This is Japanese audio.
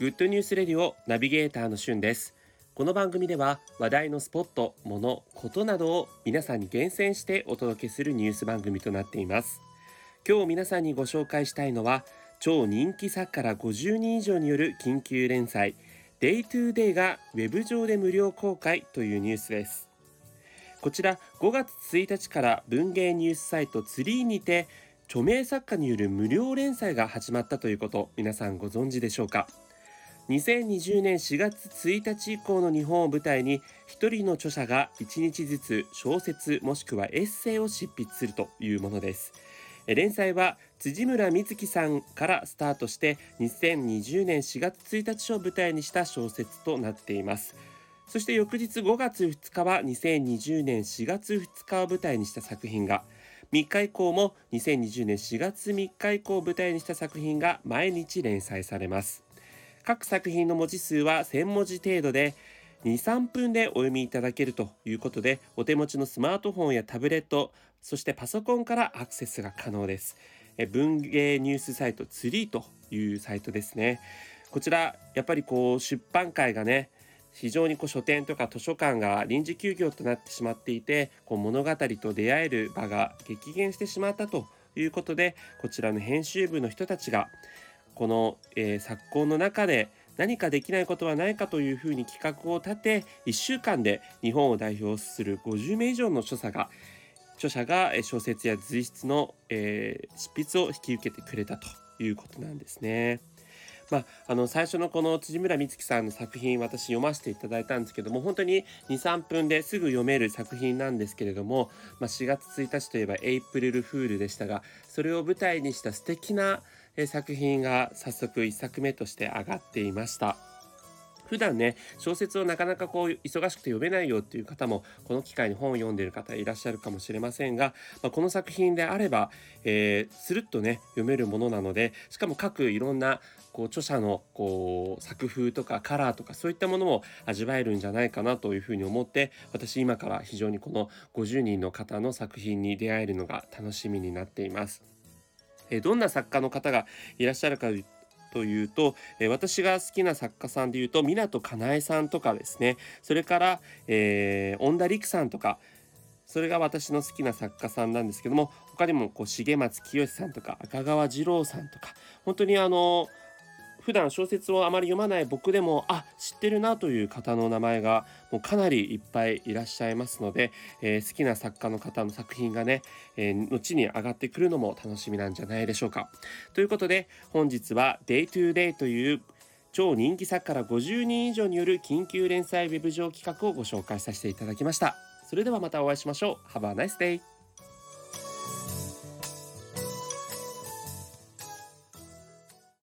Good News Radio ナビゲーターのしゅんです。この番組では話題のスポット、もの、ことなどを皆さんに厳選してお届けするニュース番組となっています。今日皆さんにご紹介したいのは超人気作家ら50人以上による緊急連載 Day to Day がウェブ上で無料公開というニュースです。こちら5月1日から文芸ニュースサイト tree にて著名作家による無料連載が始まったということ皆さんご存知でしょうか？2020年4月1日以降の日本を舞台に一人の著者が1日ずつ小説もしくはエッセイを執筆するというものです。連載は辻村美月さんからスタートして2020年4月1日を舞台にした小説となっています。そして翌日5月2日は2020年4月2日を舞台にした作品が3日以降も2020年4月3日以降を舞台にした作品が毎日連載されます。各作品の文字数は1000文字程度で2、3分でお読みいただけるということで、お手持ちのスマートフォンやタブレット、そしてパソコンからアクセスが可能です。文芸ニュースサイトツリーというサイトですね。こちら、やっぱりこう出版界がね、非常にこう書店とか図書館が臨時休業となってしまっていて、こう物語と出会える場が激減してしまったということで、こちらの編集部の人たちが、この、えー、昨今の中で何かできないことはないかというふうに企画を立て1週間で日本を代表する50名以上の著者が著者が小説や随筆の、えー、執筆を引き受けてくれたということなんですね。まあ、あの最初のこの辻村美月さんの作品私読ませていただいたんですけども本当に23分ですぐ読める作品なんですけれども、まあ、4月1日といえばエイプリルフールでしたがそれを舞台にした素敵な作品が早速1作目として上がっていました。普段ね小説をなかなかこう忙しくて読めないよっていう方もこの機会に本を読んでる方いらっしゃるかもしれませんが、まあ、この作品であれば、えー、スルッとね読めるものなのでしかも各いろんなこう著者のこう作風とかカラーとかそういったものも味わえるんじゃないかなというふうに思って私今から非常にこの50人の方の作品に出会えるのが楽しみになっています。えどんな作家の方がいらっしゃるかというと、え私が好きな作家さんでいうと湊かなえさんとかですね。それから、えー、恩田陸さんとかそれが私の好きな作家さんなんですけども他にもこう重松清さんとか赤川次郎さんとか本当にあの普段小説をあまり読まない僕でもあ知ってるなという方の名前がもうかなりいっぱいいらっしゃいますので、えー、好きな作家の方の作品がね、えー、後に上がってくるのも楽しみなんじゃないでしょうか。ということで本日は Day to Day という超人気作家ら50人以上による緊急連載ウェブ上企画をご紹介させていただきました。それではまたお会いしましょう。Have a nice day!